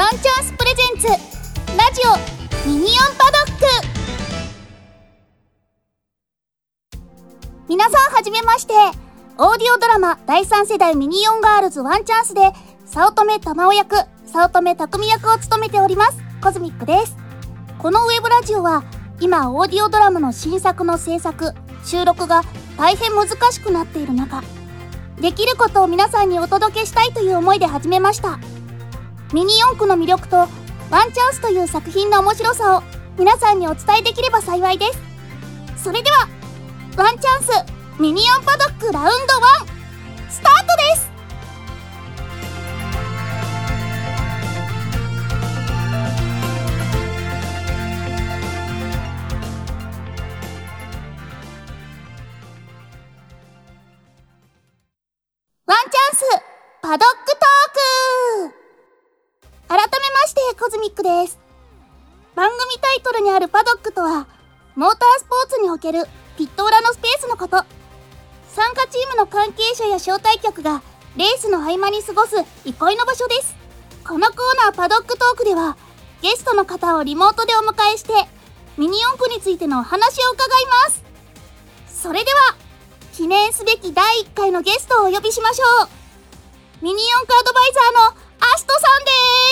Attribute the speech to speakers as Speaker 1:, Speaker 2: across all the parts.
Speaker 1: ワンチャンス presents。ラジオミニオンパドック。皆さんはじめまして。オーディオドラマ第3世代ミニオンガールズワンチャンスで早乙女玉緒役早乙女匠役を務めておりますコズミックです。このウェブラジオは今オーディオドラマの新作の制作収録が大変難しくなっている中できることを皆さんにお届けしたいという思いで始めました。ミニ四駆の魅力とワンチャンスという作品の面白さを皆さんにお伝えできれば幸いです。それではワンチャンスミニオンパドックラウンドモータースポーツにおけるピット裏のスペースのこと。参加チームの関係者や招待客がレースの合間に過ごす憩いの場所です。このコーナーパドックトークではゲストの方をリモートでお迎えしてミニ四駆についてのお話を伺います。それでは記念すべき第1回のゲストをお呼びしましょう。ミニ四駆アドバイザーのアストさん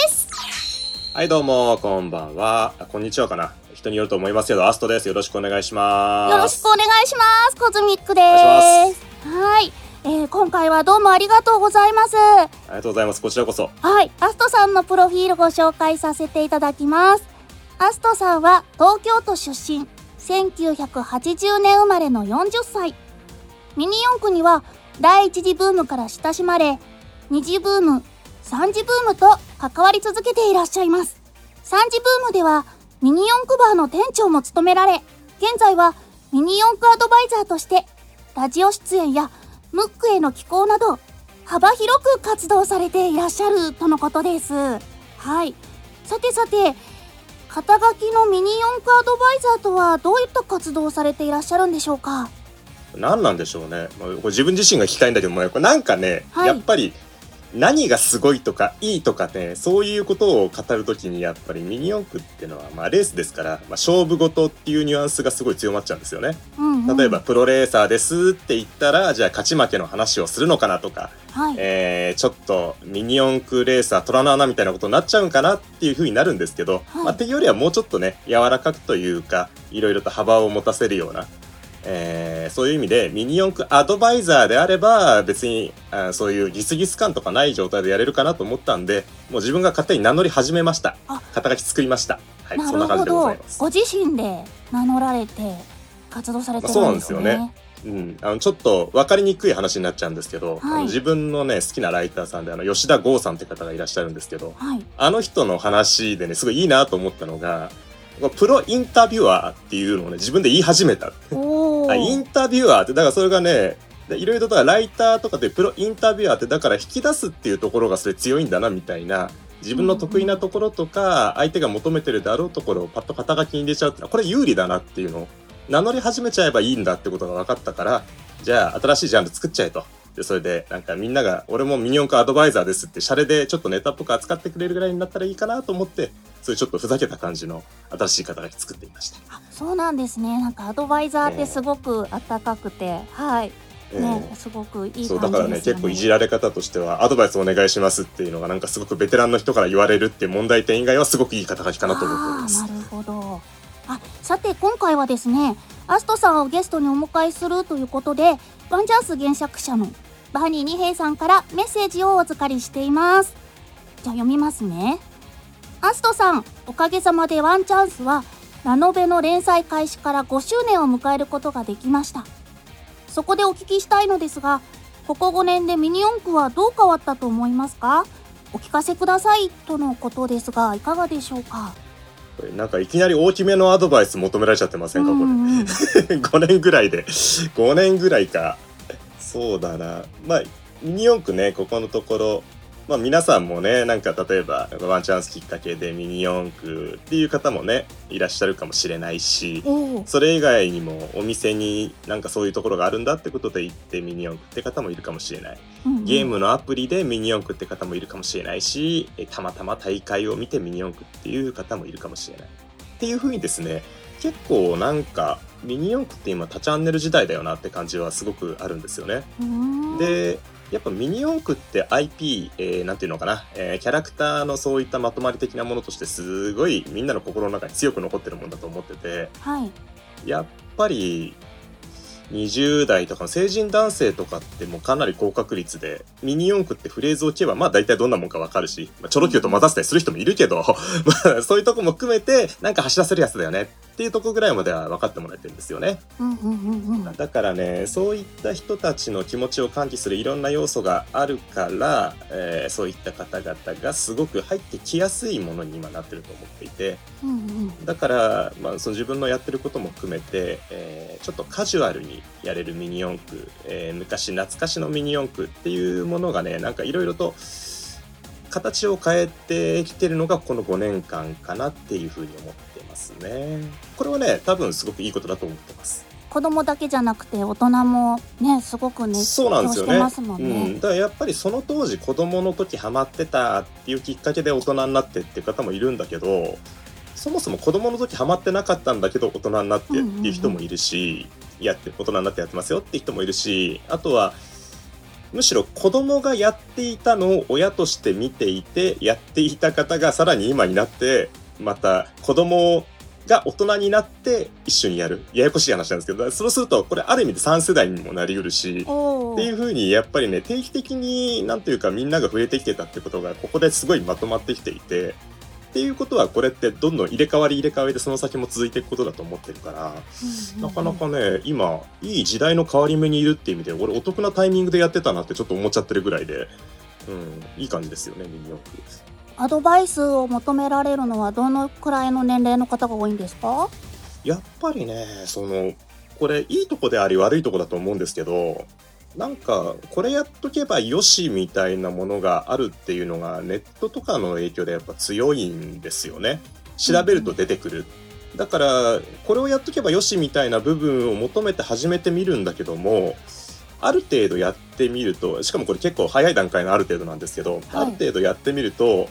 Speaker 1: です。
Speaker 2: はい、どうも、こんばんは。こんにちはかな。人によると思いますけど、アストです。よろしくお願いします。
Speaker 1: よろしくお願いしますコズミックですはい、えー、今回はどうもありがとうございます
Speaker 2: ありがとうございます。こちらこそ。
Speaker 1: はい、アストさんのプロフィールご紹介させていただきます。アストさんは東京都出身、1980年生まれの40歳。ミニ四駆には第一次ブームから親しまれ、二次ブーム、三次ブームと関わり続けていらっしゃいます。三次ブームではミニ四駆バーの店長も務められ、現在はミニ四駆アドバイザーとしてラジオ出演やムックへの寄稿など幅広く活動されていらっしゃるとのことです。はい。さてさて、肩書きのミニ四駆アドバイザーとはどういった活動をされていらっしゃるんでしょうか？
Speaker 2: 何なんでしょうね。まあ、これ自分自身が聞きたいんだけども、なんかね、
Speaker 1: はい
Speaker 2: やっぱり、何がすごいとかいいとかねそういうことを語るときにやっぱりミニ四駆っていうのはまあレースですから、まあ、勝負事っていうニュアンスがすごい強まっちゃうんですよね。
Speaker 1: うん、うん。
Speaker 2: 例えば、プロレーサーですって言ったらじゃあ勝ち負けの話をするのかなとか、
Speaker 1: はい。
Speaker 2: えーちょっとミニ四駆レーサー虎の穴みたいなことになっちゃうんかなっていう風になるんですけど、
Speaker 1: はい
Speaker 2: まあ、っていうよりはもうちょっとね柔らかくというかいろいろと幅を持たせるような、えーそういう意味でミニ四駆アドバイザーであれば別にあそういうギスギス感とかない状態でやれるかなと思ったんでもう自分が勝手に名乗り始めました。
Speaker 1: あ。
Speaker 2: 肩書き作りました。はい
Speaker 1: な
Speaker 2: そんな感じでございます。
Speaker 1: ご自身で名乗られて活動されてるんですね。
Speaker 2: そうなんですよね。うん、あのちょっと分かりにくい話になっちゃうんですけど、
Speaker 1: はい。
Speaker 2: 自分のね好きなライターさんであの吉田剛さんって方がいらっしゃるんですけど
Speaker 1: はい。
Speaker 2: あの人の話でねすごいいいなと思ったのがプロインタビュアーっていうのをね自分で言い始めた。インタビュアーってだからそれがねでいろいろとライターとかでプロインタビュアーってだから引き出すっていうところがそれ強いんだなみたいな。自分の得意なところとか相手が求めてるであろうところをパッと肩書きに入れちゃうってのはこれ有利だなっていうのを名乗り始めちゃえばいいんだってことが分かったからじゃあ新しいジャンル作っちゃえと。でそれでなんかみんなが俺もミニ四駆アドバイザーですってシャレでちょっとネタっぽく扱ってくれるぐらいになったらいいかなと思ってそういうちょっとふざけた感じの新しい肩書き作ってみました。
Speaker 1: あそうなんですね。なんかアドバイザーってすごく温かくて、はい。
Speaker 2: え
Speaker 1: ね、
Speaker 2: ー
Speaker 1: すごくいい感じですよね。
Speaker 2: そうだからね結構いじられ方としてはアドバイスお願いしますっていうのがなんかすごくベテランの人から言われるっていう問題点以外はすごくいい肩書きかなと思っております
Speaker 1: なるほど。あ、さて今回はですね、アストさんをゲストにお迎えするということで、ワンジャース原作者のバーニー二平さんからメッセージをお預かりしています。じゃあ読みますね。アストさん、おかげさまでワンチャンスはラノベの連載開始から5周年を迎えることができました。そこでお聞きしたいのですが、ここ5年でミニ四駆はどう変わったと思いますか？お聞かせくださいとのことですが、いかがでしょうか？
Speaker 2: なんかいきなり大きめのアドバイス求められちゃってませんか？これ、
Speaker 1: うんうん
Speaker 2: 5年ぐらいで5年ぐらいかそうだな。まあミニ四駆ねここのところ。まあ、皆さんもねなんか例えばワンチャンスきっかけでミニ四駆っていう方もねいらっしゃるかもしれないしそれ以外にもお店になんかそういうところがあるんだってことで行ってミニ四駆って方もいるかもしれない。ゲームのアプリでミニ四駆って方もいるかもしれないしえたまたま大会を見てミニ四駆っていう方もいるかもしれない。っていう風にですね結構なんかミニ四駆って今多チャンネル時代だよなって感じはすごくあるんですよね。でやっぱミニ四駆って IP、えー、なんていうのかな、えーキャラクターのそういったまとまり的なものとしてすごいみんなの心の中に強く残ってるもんだと思ってて
Speaker 1: はい。
Speaker 2: やっぱり20代とかの成人男性とかってもうかなり高確率でミニ四駆ってフレーズを聞けばまあ大体どんなもんかわかるし、まあ、チョロ Q と混ざせたりする人もいるけど、まあ、そういうとこも含めてなんか走らせるやつだよねっていうとこぐらいまでは分かってもらえてるんですよね。
Speaker 1: うんうんうんうん。
Speaker 2: だからねそういった人たちの気持ちを喚起するいろんな要素があるから、えーそういった方々がすごく入ってきやすいものに今なってると思っていて。
Speaker 1: うんうん。
Speaker 2: だから、まあ、その自分のやってることも含めて、えーちょっとカジュアルにやれるミニ四駆、えー昔懐かしのミニ四駆っていうものがねなんかいろいろと形を変えてきてるのがこの5年間かなっていうふうに思ってますね。これはね多分すごくいいことだと思ってます。
Speaker 1: 子供だけじゃなくて大人もねすごく熱
Speaker 2: そうなん
Speaker 1: 狂
Speaker 2: ですよね。
Speaker 1: してますもん
Speaker 2: う
Speaker 1: ね
Speaker 2: ん、だからやっぱりその当時子供の時ハマってたっていうきっかけで大人になってっていう方もいるんだけどそもそも子供の時ハマってなかったんだけど大人になってっていう人もいるし、やって大人になってやってますよっていう人もいるしあとはむしろ子供がやっていたのを親として見ていてやっていた方がさらに今になってまた子供が大人になって一緒にやるややこしい話なんですけどそうするとこれある意味で3世代にもなりうるしっていう風にやっぱりね定期的になんていうかみんなが増えてきてたってことがここですごいまとまってきていてっていうことはこれってどんどん入れ替わり入れ替わりでその先も続いていくことだと思ってるからなかなかね今いい時代の変わり目にいるっていう意味で俺お得なタイミングでやってたなってちょっと思っちゃってるぐらいで、うん、いい感じですよねミニ四駆。
Speaker 1: アドバイスを求められるのはどのくらいの年齢の方が多いんですか？
Speaker 2: やっぱりねそのこれいいとこであり悪いとこだと思うんですけどなんかこれやっとけばよしみたいなものがあるっていうのがネットとかの影響でやっぱ強いんですよね。調べると出てくる、だからこれをやっとけばよしみたいな部分を求めて始めてみるんだけどもある程度やってみるとしかもこれ結構早い段階のある程度なんですけど、ある程度やってみると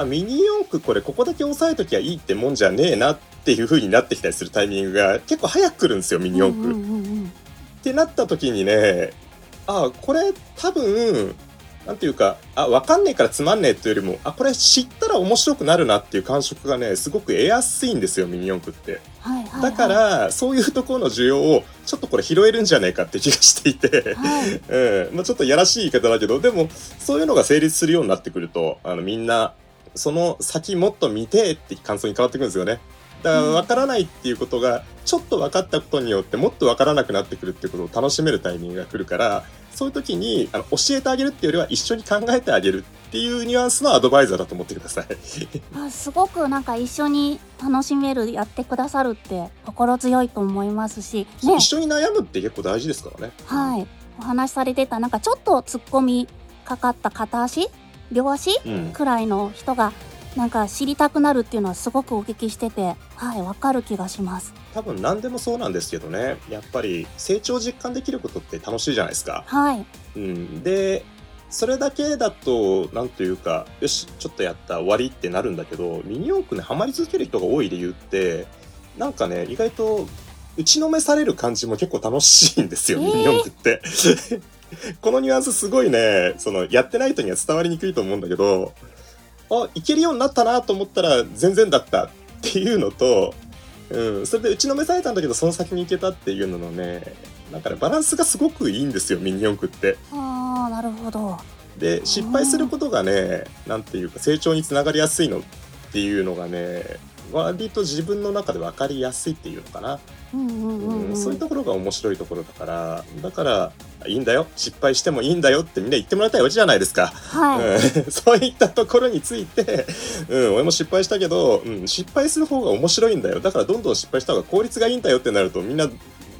Speaker 2: あミニ四駆これここだけ押さえときゃいいってもんじゃねえなっていう風になってきたりするタイミングが結構早く来るんですよミニ四駆。
Speaker 1: うんうんうんうん
Speaker 2: ってなった時にねあこれ多分なんていうかあ分かんねえからつまんねえっていうよりもあこれ知ったら面白くなるなっていう感触がねすごく得やすいんですよミニ四駆って。
Speaker 1: はいはいはい
Speaker 2: だからそういうところの需要をちょっとこれ拾えるんじゃねえかって気がしていて。
Speaker 1: はい
Speaker 2: うんまあ、ちょっとやらしい言い方だけどでもそういうのが成立するようになってくるとあのみんなその先もっと見てって感想に変わってくるんですよね。だから
Speaker 1: うん
Speaker 2: 分からないっていうことがちょっと分かったことによってもっと分からなくなってくるっていうことを楽しめるタイミングが来るからそういう時にあの教えてあげるっていうよりは一緒に考えてあげるっていうニュアンスのアドバイザーだと思ってください。
Speaker 1: あすごくなんか一緒に楽しめるやってくださるって心強いと思いますしね
Speaker 2: 一緒に悩むって結構大事ですからね。
Speaker 1: はいお話しされてたなんかちょっと突っ込みかかった片足両足
Speaker 2: うん、
Speaker 1: くらいの人がなんか知りたくなるっていうのはすごくお聞きしててはいわかる気がします。
Speaker 2: 多分何でもそうなんですけどね。やっぱり成長実感できることって楽しいじゃないですか。
Speaker 1: はい。
Speaker 2: うん、でそれだけだとなんというかよしちょっとやった終わりってなるんだけどミニ四駆ねハマり続ける人が多い理由ってなんかね意外と打ちのめされる感じも結構楽しいんですよ、
Speaker 1: えー。
Speaker 2: ミニ四駆って。このニュアンスすごいねそのやってない人には伝わりにくいと思うんだけどあいけるようになったなと思ったら全然だったっていうのと、うん、それで打ちのめされたんだけどその先に行けたっていうののねなんかねバランスがすごくいいんですよミニ四駆って。
Speaker 1: あーなるほど
Speaker 2: で失敗することがねなんていうか成長につながりやすいのっていうのがね割と自分の中で分かりやすいっていうのかな、
Speaker 1: うんうんうん、うん、
Speaker 2: うんそういうところが面白いところだからだからいいんだよ。失敗してもいいんだよってみんな言ってもらいたいわけじゃないですか、
Speaker 1: はい、
Speaker 2: うん、そういったところについて、うん、俺も失敗したけど、うん、失敗する方が面白いんだよ。だからどんどん失敗した方が効率がいいんだよってなるとみんな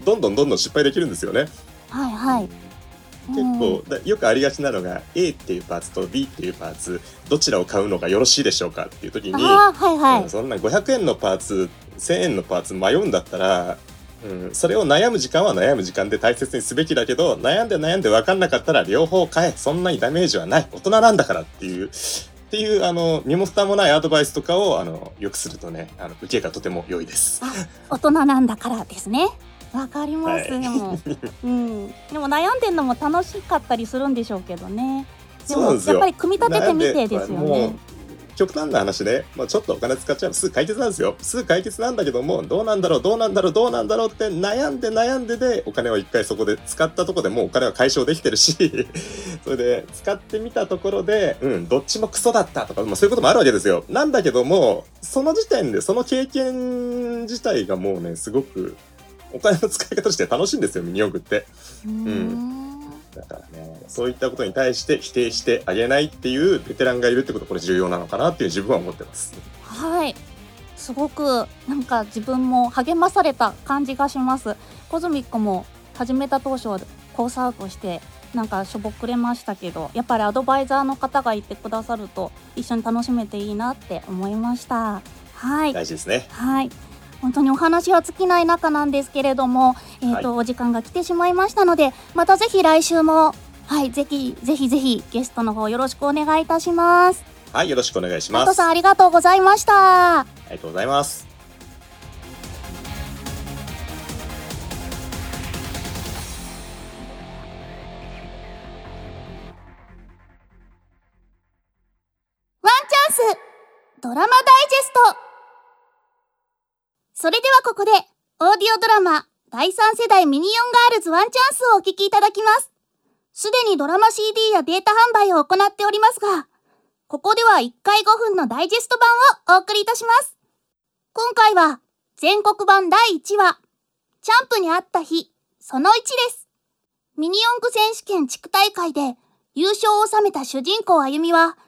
Speaker 2: どんどんどんどん失敗できるんですよね。
Speaker 1: はいはい
Speaker 2: 結構だよくありがちなのが A っていうパーツと B っていうパーツどちらを買うのがよろしいでしょうかっていう時に、
Speaker 1: はいはい、
Speaker 2: うんそんな500円のパーツ1000円のパーツ迷うんだったら、うん、それを悩む時間は悩む時間で大切にすべきだけど悩んで悩んで分かんなかったら両方買え。そんなにダメージはない。大人なんだからっていうっていうあの身も蓋もないアドバイスとかをあのよくするとねあの受けがとても良いです。
Speaker 1: 大人なんだからですねわかります、
Speaker 2: はい。
Speaker 1: でも、うん、でも悩んでんのも楽しかったりするんでしょうけどね。でもやっぱり組み立ててみてですよね。
Speaker 2: 極端な話ね、まあ、ちょっとお金使っちゃえばすぐ解決なんですよ。すぐ解決なんだけどもどうなんだろうどうなんだろうどうなんだろうって悩んで悩んででお金を一回そこで使ったところでもうお金は解消できてるし それで使ってみたところでうんどっちもクソだったとか、まあ、そういうこともあるわけですよ。なんだけどもその時点でその経験自体がもうねすごくお金の使い方として楽しいんですよミニ四駆って。
Speaker 1: うーん
Speaker 2: だからね、そういったことに対して否定してあげないっていうベテランがいるってことこれ重要なのかなっていう自分は思ってます。
Speaker 1: はいすごくなんか自分も励まされた感じがしますコズミックも始めた当初コースアウトしてなんかしょぼくれましたけどやっぱりアドバイザーの方がいてくださると一緒に楽しめていいなって思いましたはい
Speaker 2: 大事ですね。
Speaker 1: はい。本当にお話は尽きない中なんですけれども、えっ、と、お時間が来てしまいましたので、またぜひ来週も、はい、ぜひ、ぜひぜひゲストの方よろしくお願いいたします。
Speaker 2: はい、よろしくお願いします。
Speaker 1: さんありがとうございました。
Speaker 2: ありがとうございます。
Speaker 1: ワンチャンスドラマダイジェストそれではここで、オーディオドラマ、第3世代ミニオンガールズワンチャンスをお聴きいただきます。すでにドラマ CD やデータ販売を行っておりますが、ここでは1回5分のダイジェスト版をお送りいたします。今回は、全国版第1話、チャンプに会った日、その1です。ミニ四駆選手権地区大会で優勝を収めた主人公あゆみは、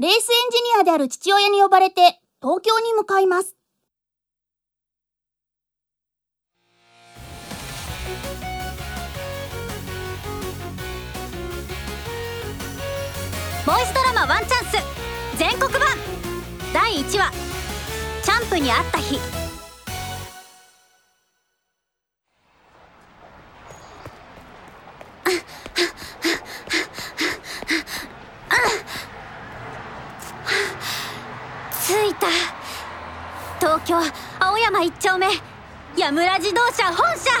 Speaker 1: レースエンジニアである父親に呼ばれて東京に向かいます。
Speaker 3: ボイスドラマワンチャンス。全国版。第1話。チャンプに会った日。着いた。東京青山一丁目。矢村自動車本社。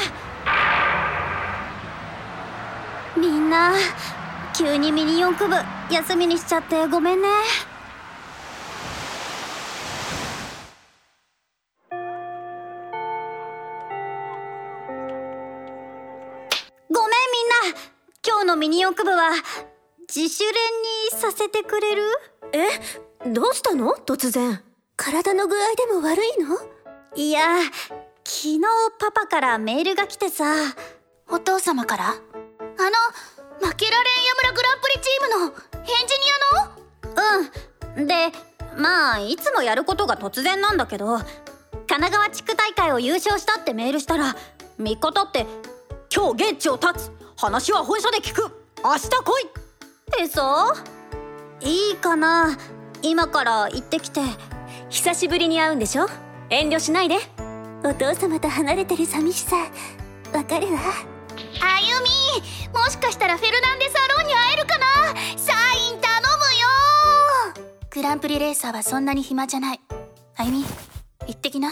Speaker 3: みんな急にミニ四駆部。休みにしちゃってごめんね。ごめんみんな。今日のミニ四駆部は自主練にさせてくれる？
Speaker 4: え？どうしたの？突然。体の具合でも悪いの？
Speaker 3: いや昨日パパからメールが来てさ。
Speaker 4: お父様から？
Speaker 1: あの、負けられんやむらグランプリチームのエンジニアの
Speaker 3: うん。でまあいつもやることが突然なんだけど神奈川地区大会を優勝したってメールしたら3日経って「今日現地を立つ。話は本社で聞く。明日来い!」ってさ。いいかな。今から行ってきて。
Speaker 4: 久しぶりに会うんでしょ？遠慮しないで。お父様と離れてる寂しさわかるわ。
Speaker 1: あゆみもしかンプリレーサーはそんなに暇じゃない。あゆみ行ってきな。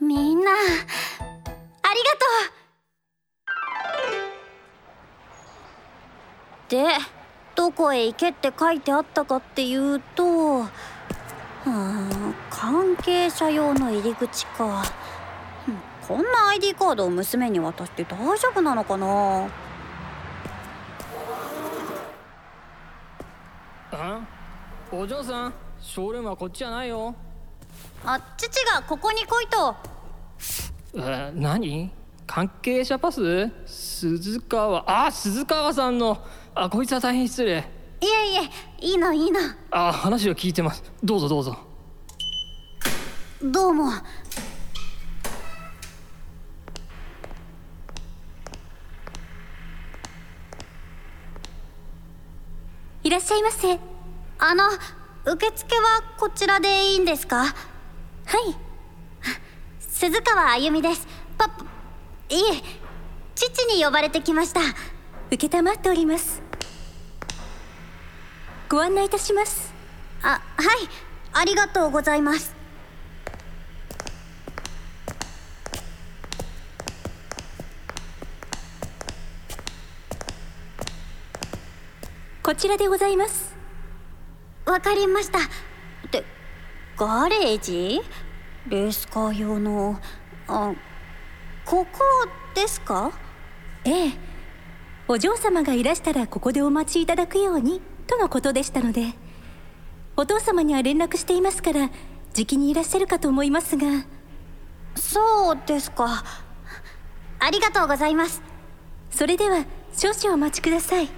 Speaker 3: みんなありがとう。でどこへ行けって書いてあったかっていうとうーん関係者用の入り口か。うんこんな ID カードを娘に渡して大丈夫なのかな。
Speaker 5: あお嬢さんショールームはこっちじゃないよ。
Speaker 3: あ父がここに来いと。
Speaker 5: え何？関係者パス？鈴川あ鈴川さんの。あこいつは大変失礼。
Speaker 3: いえいえいいのいいの。
Speaker 5: あ話を聞いてます。どうぞどうぞ。
Speaker 3: どうも。
Speaker 4: いらっしゃいませ。はい
Speaker 3: あの受付はこちらでいいんですか？鈴川あゆみです。パパいえ父に呼ばれてきました。
Speaker 4: 承っております。ご案内いたします。
Speaker 3: あはい。ありがとうございます。
Speaker 4: こちらでございます
Speaker 3: わかりました。でガレージ？レースカー用の？あここですか？
Speaker 4: ええ。お嬢様がいらしたらここでお待ちいただくようにとのことでしたので。お父様には連絡していますからじきにいらっしゃるかと思いますが。
Speaker 3: そうですか。ありがとうございます。
Speaker 4: それでは少々お待ちください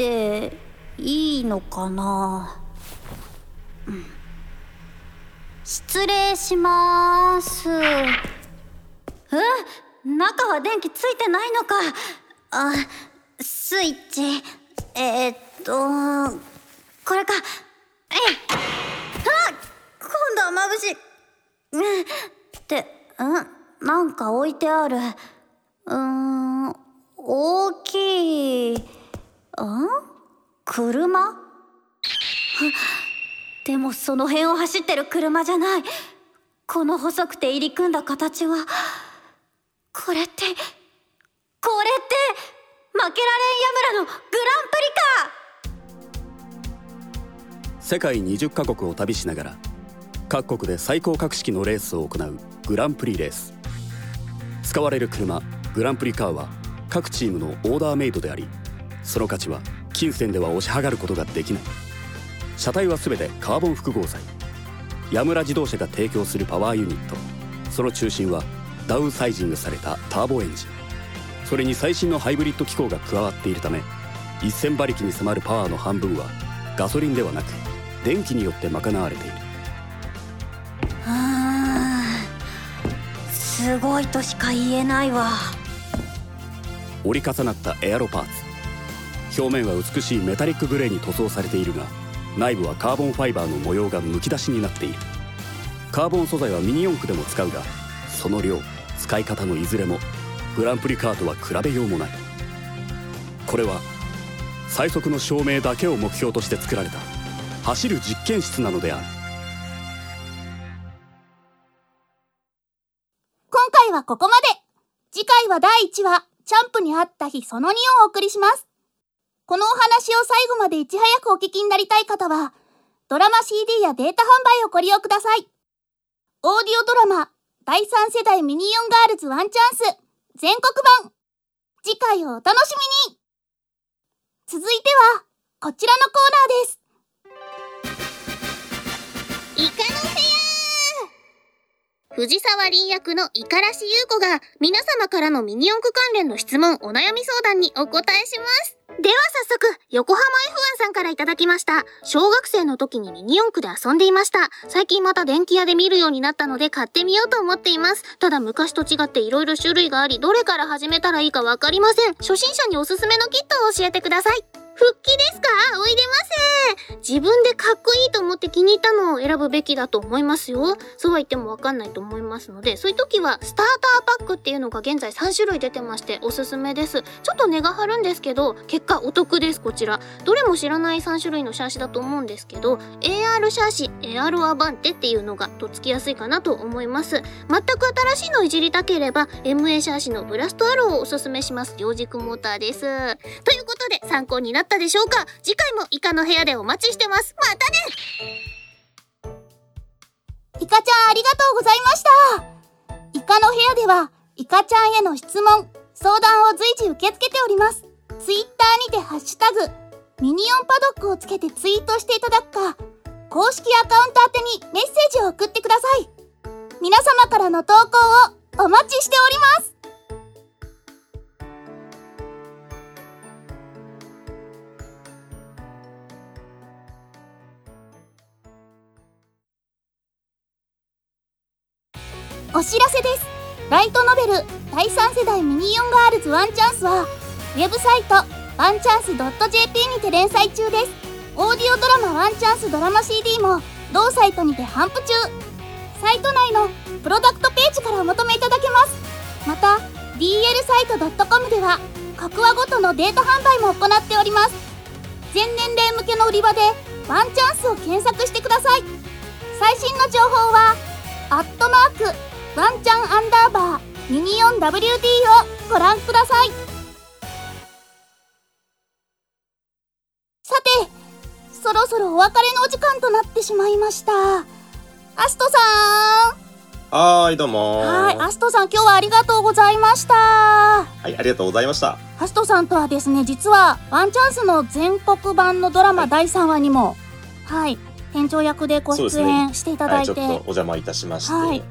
Speaker 3: っていいのかな、うん。失礼します。え？中は電気ついてないのか？あスイッチ。えー、っとこれか。え？いあ今度は眩しい。うん。ってん？なんか置いてある。うーん大きい。車？でもその辺を走ってる車じゃない。この細くて入り組んだ形は。これってこれって負けられんヤムラのグランプリか！
Speaker 6: 世界20カ国を旅しながら各国で最高格式のレースを行うグランプリレース。使われる車グランプリカーは各チームのオーダーメイドでありその価値は金銭では押し上がることができない。車体は全てカーボン複合材。ヤムラ自動車が提供するパワーユニット。その中心はダウンサイジングされたターボエンジン。それに最新のハイブリッド機構が加わっているため1000馬力に迫るパワーの半分はガソリンではなく電気によって賄われている。
Speaker 3: あーすごいとしか言えないわ。
Speaker 6: 折り重なったエアロパーツ表面は美しいメタリックグレーに塗装されているが内部はカーボンファイバーの模様がむき出しになっている。カーボン素材はミニ四駆でも使うがその量使い方のいずれもグランプリカーとは比べようもない。これは最速の証明だけを目標として作られた走る実験室なのである。
Speaker 1: 今回はここまで。次回は第1話、チャンプにあった日その2をお送りします。このお話を最後までいち早くお聞きになりたい方は、ドラマ CD やデータ販売をご利用ください。オーディオドラマ、第3世代ミニオンガールズワンチャンス、全国版。次回をお楽しみに続いては、こちらのコーナーです。
Speaker 7: イカの部屋藤沢凛役の五十嵐優子が皆様からのミニ四駆関連の質問、お悩み相談にお答えします。では早速、横浜 F1 さんから頂きました。小学生の時にミニ四駆で遊んでいました。最近また電気屋で見るようになったので買ってみようと思っています。ただ昔と違って色々種類があり、どれから始めたらいいかわかりません。初心者におすすめのキットを教えてください。復帰ですか？おいでませ自分でかっこいいと思って気に入ったのを選ぶべきだと思いますよ。そうは言ってもわかんないと思いますので、そういう時はスターターパックっていうのが現在3種類出てましておすすめです。ちょっと値が張るんですけど、結果お得です、こちら。どれも知らない3種類のシャーシだと思うんですけど、AR シャーシ、AR アバンテっていうのがとっつきやすいかなと思います。全く新しいのいじりたければ、MA シャーシのブラストアローをおすすめします。両軸モーターです。ということで、参考になったたでしょうか？次回もイカの部屋でお待ちしてます。またね
Speaker 1: イカちゃんありがとうございました。イカの部屋では、イカちゃんへの質問、相談を随時受け付けております。ツイッターにてハッシュタグ、ミニオンパドックをつけてツイートしていただくか、公式アカウント宛てにメッセージを送ってください。皆様からの投稿をお待ちしております。お知らせです。ライトノベル第3世代ミニオンガールズワンチャンスはウェブサイトワンチャンス .jp にて連載中です。オーディオドラマワンチャンスドラマ CD も同サイトにて頒布中。サイト内のプロダクトページからお求めいただけます。また DL サイト .com では各話ごとのデータ販売も行っております。全年齢向けの売り場でワンチャンスを検索してください。最新の情報はアットマークワンチャンアンダーバーミニオン WD をご覧ください。さてそろそろお別れのお時間となってしまいました。アストさん。
Speaker 2: はーいどうも。ー
Speaker 1: はい、アストさん今日はありがとうございました。
Speaker 2: はいありがとうございました。
Speaker 1: アストさんとはですね、実はワンチャンスの全国版のドラマ第3話にも、はい、店長役でご出演していただいて、
Speaker 2: はい、お邪魔いたしまして、
Speaker 1: はい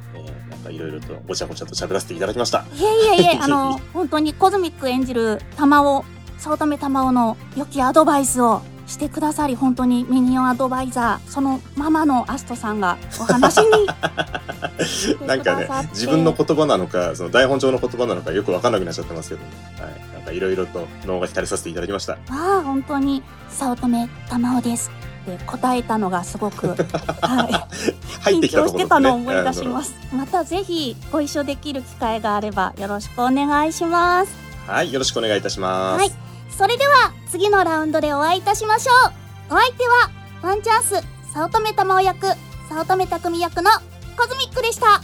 Speaker 2: かいろいろとごちゃごちゃと喋らせていただきました。
Speaker 1: いえいえいえ、あの、本当にコズミック演じる玉尾、早乙女玉緒の良きアドバイスをしてくださり、本当にミニオンアドバイザー、そのままのアストさんがお話に
Speaker 2: なんかね自分の言葉なのかその台本上の言葉なのかよく分かんなくなっちゃってますけど、ね、はい、なんかいろいろと脳が浸りさせていただきました。
Speaker 1: ああ、本当に早乙女玉緒です。って答えたのがすごく、はい。緊張してたのを思い出します。またぜひご一緒できる機会があればよろしくお願いします。
Speaker 2: はいよろしくお願いいたします、
Speaker 1: はいそれでは次のラウンドでお会いいたしましょう。お相手はワンチャンス早乙女玉緒役、早乙女匠役のコズミックでした。バイ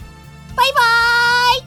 Speaker 1: バーイ